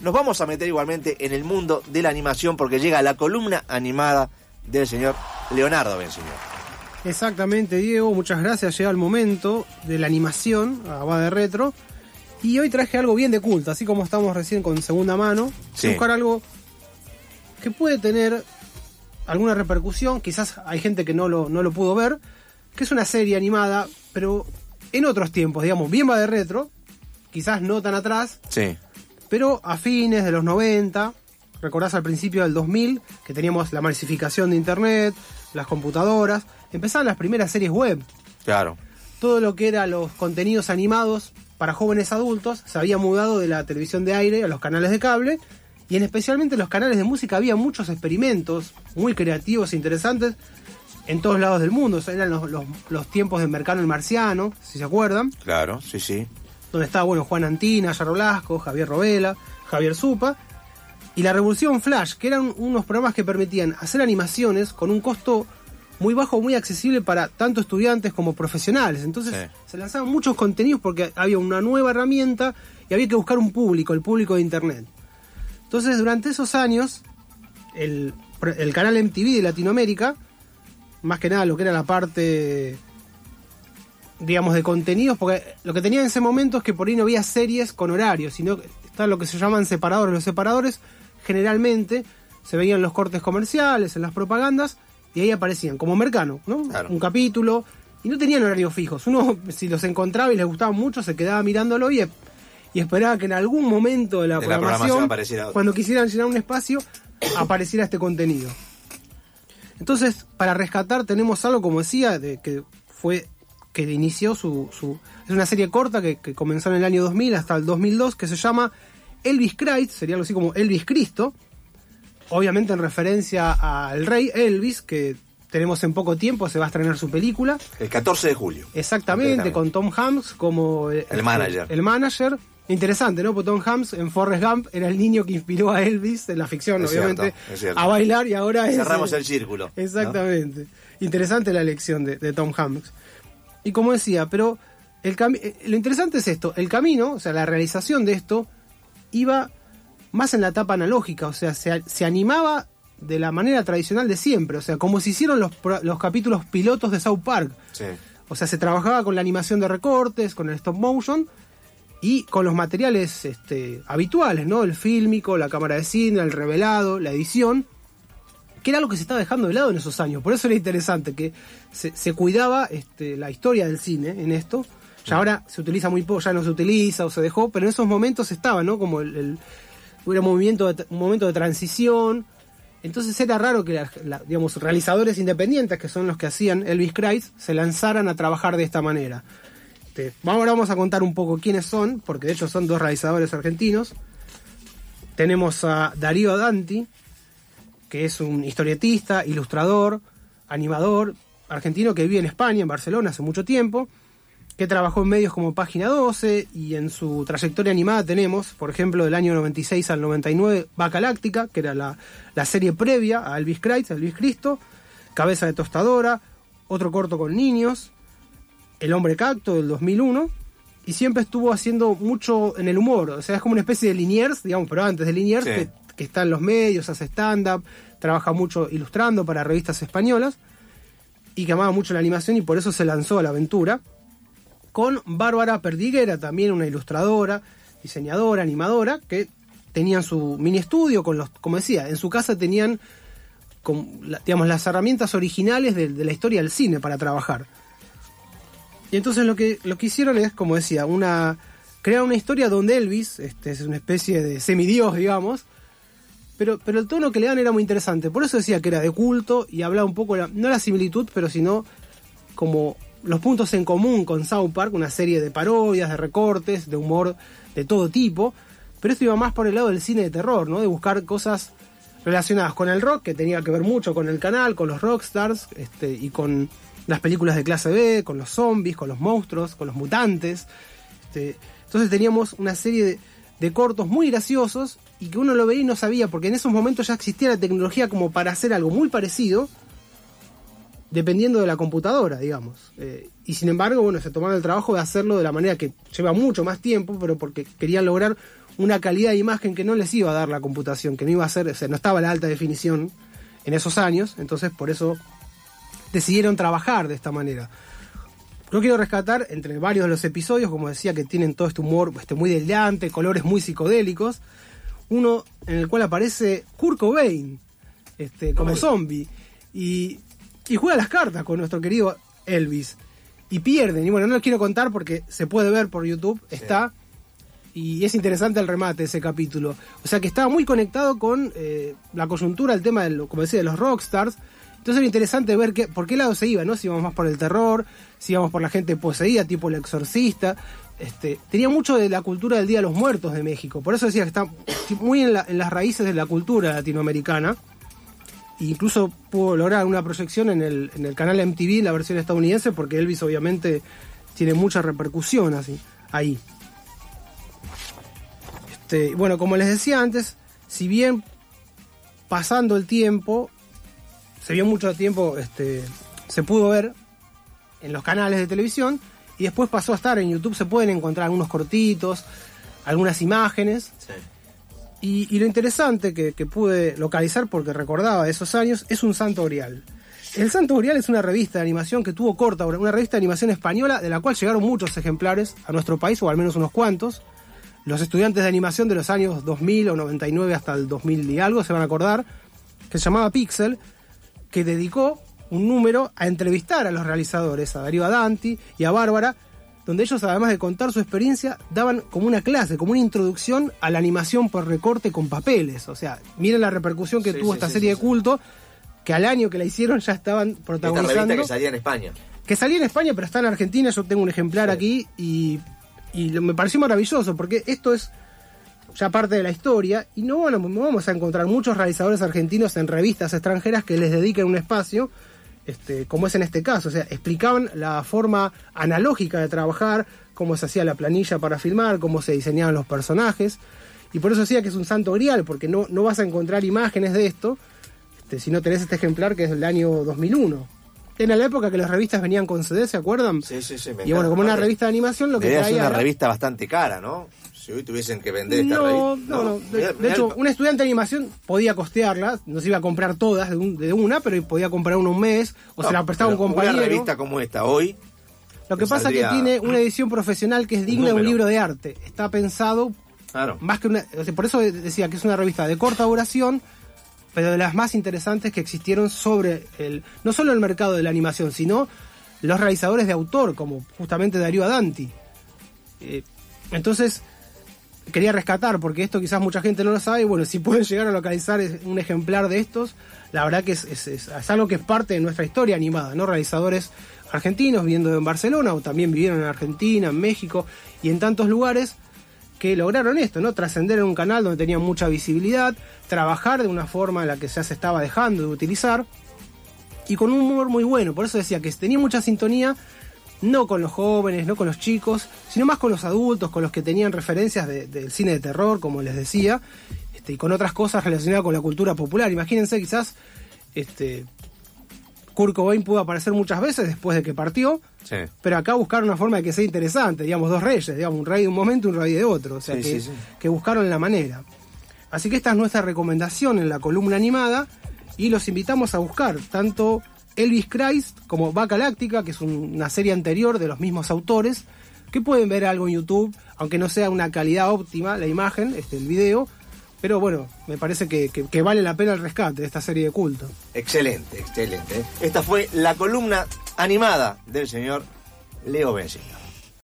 nos vamos a meter igualmente en el mundo de la animación porque llega la columna animada del señor Leonardo Benseñor. Exactamente, Diego, muchas gracias. Llega el momento de la animación, a va de retro. Y hoy traje algo bien de culto, así como estamos recién con segunda mano. Sí. Buscar algo que puede tener alguna repercusión, quizás hay gente que no lo, no lo pudo ver, que es una serie animada, pero en otros tiempos, digamos, bien va de retro, quizás no tan atrás, Sí. Pero a fines de los 90, recordás al principio del 2000, que teníamos la masificación de Internet, las computadoras, empezaban las primeras series web. Claro. Todo lo que era los contenidos animados para jóvenes adultos se había mudado de la televisión de aire a los canales de cable y en especialmente los canales de música había muchos experimentos muy creativos e interesantes en todos lados del mundo. O sea, eran los, los- los tiempos de Mercado el Marciano, si se acuerdan Claro, sí, sí. Donde estaba bueno Juan Antina, Yarro Blasco, Javier Robela, Javier Zupa, y la Revolución Flash, que eran unos programas que permitían hacer animaciones con un costo muy bajo, muy accesible para tanto estudiantes como profesionales. Entonces Sí. se lanzaban muchos contenidos porque había una nueva herramienta y había que buscar un público, el público de Internet. Entonces durante esos años, el, el canal MTV de Latinoamérica, más que nada lo que era la parte digamos, de contenidos, porque lo que tenía en ese momento es que por ahí no había series con horarios, sino que está lo que se llaman separadores. Los separadores generalmente se veían los cortes comerciales, en las propagandas, y ahí aparecían como Mercano, ¿no? Claro. Un capítulo, y no tenían horarios fijos. Uno, si los encontraba y les gustaba mucho, se quedaba mirándolo y, y esperaba que en algún momento de la, De la programación programación, cuando quisieran llenar un espacio, apareciera este contenido. Entonces, para rescatar tenemos algo, como decía, de que fue que inició su, su- es una serie corta que, que comenzó en el año 2000 hasta el 2002 que se llama Elvis Christ, sería algo así como Elvis Cristo, obviamente en referencia al rey Elvis que tenemos en poco tiempo, se va a estrenar su película, El 14 de julio. exactamente, con Tom Hanks como eh, El manager. El manager. Interesante, ¿no? Porque Tom Hanks en Forrest Gump era el niño que inspiró a Elvis en la ficción, Es obviamente, cierto, es cierto. a bailar y ahora es... Cerramos el círculo. ¿no? Exactamente. Interesante la elección de, de Tom Hanks. Y como decía, pero el eh, lo interesante es esto, el camino, o sea, la realización de esto iba más en la etapa analógica, o sea, se, se animaba de la manera tradicional de siempre, o sea, como se hicieron los, los capítulos pilotos de South Park. Sí. O sea, se trabajaba con la animación de recortes, con el stop motion y con los materiales este, habituales, ¿no? El fílmico, la cámara de cine, el revelado, la edición, que era lo que se estaba dejando de lado en esos años. Por eso era interesante que se, se cuidaba este, la historia del cine en esto. Ya ahora se utiliza muy poco, ya no se utiliza o se dejó, pero en esos momentos estaba, ¿no? Como el, el- era un movimiento de, un momento de transición. Entonces era raro que, la- la- digamos, realizadores independientes, que son los que hacían Elvis Christ, se lanzaran a trabajar de esta manera. Este, ahora vamos a contar un poco quiénes son, porque de hecho son dos realizadores argentinos. Tenemos a Darío Danti, que es un historietista, ilustrador, animador argentino que vive en España, en Barcelona, hace mucho tiempo, que trabajó en medios como Página 12 y en su trayectoria animada tenemos, por ejemplo, del año 96 al 99, Vaca Láctica, que era la, la serie previa a Elvis Christ, Elvis Cristo, Cabeza de Tostadora, otro corto con niños, El Hombre Cacto del 2001, y siempre estuvo haciendo mucho en el humor, o sea, es como una especie de Liniers, digamos, pero antes de Liniers, Sí. que, que está en los medios, hace stand-up, trabaja mucho ilustrando para revistas españolas, y que amaba mucho la animación y por eso se lanzó a la aventura, con Bárbara Perdiguera, también una ilustradora, diseñadora, animadora, que tenían su mini estudio con los, como decía, en su casa tenían digamos, las herramientas originales de, de la historia del cine para trabajar. Y entonces lo que, lo que hicieron es, como decía, una crear una historia donde Elvis, este, es una especie de semidios, digamos, pero, pero el tono que le dan era muy interesante. Por eso decía que era de culto y hablaba un poco, la- no la similitud, pero sino como los puntos en común con South Park, una serie de parodias, de recortes, de humor de todo tipo. Pero esto iba más por el lado del cine de terror, ¿no? De buscar cosas relacionadas con el rock, que tenía que ver mucho con el canal, con los rockstars, este, y con las películas de clase B, con los zombies, con los monstruos, con los mutantes. Este, entonces teníamos una serie de, de cortos muy graciosos y que uno lo veía y no sabía, porque en esos momentos ya existía la tecnología como para hacer algo muy parecido, dependiendo de la computadora, digamos. Eh, y sin embargo, bueno, se tomaron el trabajo de hacerlo de la manera que lleva mucho más tiempo, pero porque querían lograr una calidad de imagen que no les iba a dar la computación, que no iba a ser, o sea, no estaba la alta definición en esos años, entonces por eso decidieron trabajar de esta manera. Yo quiero rescatar entre varios de los episodios, como decía, que tienen todo este humor este, muy delirante, colores muy psicodélicos, uno en el cual aparece Kurt Cobain, este, como zombie, y, y juega las cartas con nuestro querido Elvis. Y pierden, y bueno, no lo quiero contar porque se puede ver por YouTube, está y es interesante el remate de ese capítulo. O sea que estaba muy conectado con eh, la coyuntura, el tema, de, como decía, de los rockstars. Entonces era interesante ver que, por qué lado se iba, ¿no? Si íbamos más por el terror, si íbamos por la gente poseída, tipo el exorcista. Este, tenía mucho de la cultura del Día de los Muertos de México. Por eso decía que está muy en, las raíces de la cultura latinoamericana. E incluso pudo lograr una proyección en el, en el canal MTV, la versión estadounidense, porque Elvis obviamente tiene mucha repercusión así, ahí. Este, bueno, como les decía antes, si bien pasando el tiempo, se vio mucho tiempo, este, se pudo ver en los canales de televisión y después pasó a estar en YouTube, se pueden encontrar algunos cortitos, algunas imágenes. Y, lo interesante que, pude localizar, porque recordaba esos años, es un Santo Grial. El Santo Grial es una revista de animación que tuvo corta, una revista de animación española, de la cual llegaron muchos ejemplares a nuestro país, o al menos unos cuantos. Los estudiantes de animación de los años 2000 o 99 hasta el 2000 y algo se van a acordar, que se llamaba Pixel, que dedicó un número a entrevistar a los realizadores, a Darío Adanti y a Bárbara, donde ellos, además de contar su experiencia, daban como una clase, como una introducción a la animación por recorte con papeles. O sea, miren la repercusión que tuvo esta serie de culto, que al año que la hicieron ya estaban protagonizando. Esta revista que salía en España. Que salía en España, pero está en Argentina. Yo tengo un ejemplar aquí y y me pareció maravilloso porque esto es ya parte de la historia y no, bueno, vamos a encontrar muchos realizadores argentinos en revistas extranjeras que les dediquen un espacio, este, como es en este caso, o sea, explicaban la forma analógica de trabajar, cómo se hacía la planilla para filmar, cómo se diseñaban los personajes, y por eso decía que es un santo grial, porque no, no vas a encontrar imágenes de esto este, si no tenés este ejemplar que es del año 2001. En la época que las revistas venían con CD, ¿se acuerdan? Sí, sí, sí. y bueno, como una revista de animación, lo que traía. Es una revista bastante cara, ¿no? Si hoy tuviesen que vender esta revista. No, no, De, hecho, un estudiante de animación podía costearla, no se iba a comprar todas de, una, pero podía comprar una un mes, o se la prestaba un compañero. Una revista como esta hoy. Lo que pasa es que tiene una edición profesional que es digna de un libro de arte. Está pensado claro. más que una. Por eso decía que es una revista de corta duración pero de las más interesantes que existieron sobre el, no solo el mercado de la animación, sino los realizadores de autor, como justamente Darío Adanti. Eh, entonces, quería rescatar, porque esto quizás mucha gente no lo sabe, y bueno, si pueden llegar a localizar un ejemplar de estos, la verdad que es, es, algo que es parte de nuestra historia animada, ¿no? Realizadores argentinos viviendo en Barcelona, o también vivieron en Argentina, en México, y en tantos lugares, que lograron esto, ¿no? Trascender en un canal donde tenían mucha visibilidad, trabajar de una forma en la que ya se estaba dejando de utilizar y con un humor muy bueno. Por eso decía que tenía mucha sintonía, no con los jóvenes, no con los chicos, sino más con los adultos, con los que tenían referencias del cine de terror, como les decía, este, y con otras cosas relacionadas con la cultura popular. Imagínense quizás este, Kurt Cobain pudo aparecer muchas veces después de que partió, pero acá buscaron una forma de que sea interesante, digamos, dos reyes, digamos, un rey de un momento y un rey de otro, o sea, que, que buscaron la manera. Así que esta es nuestra recomendación en la columna animada y los invitamos a buscar tanto Elvis Christ como Vaca Láctica, que es una serie anterior de los mismos autores, que pueden ver algo en YouTube, aunque no sea una calidad óptima la imagen, este, el video, pero bueno, me parece que, vale la pena el rescate de esta serie de culto. Excelente, excelente. Esta fue la columna animada del señor Leo Benzino.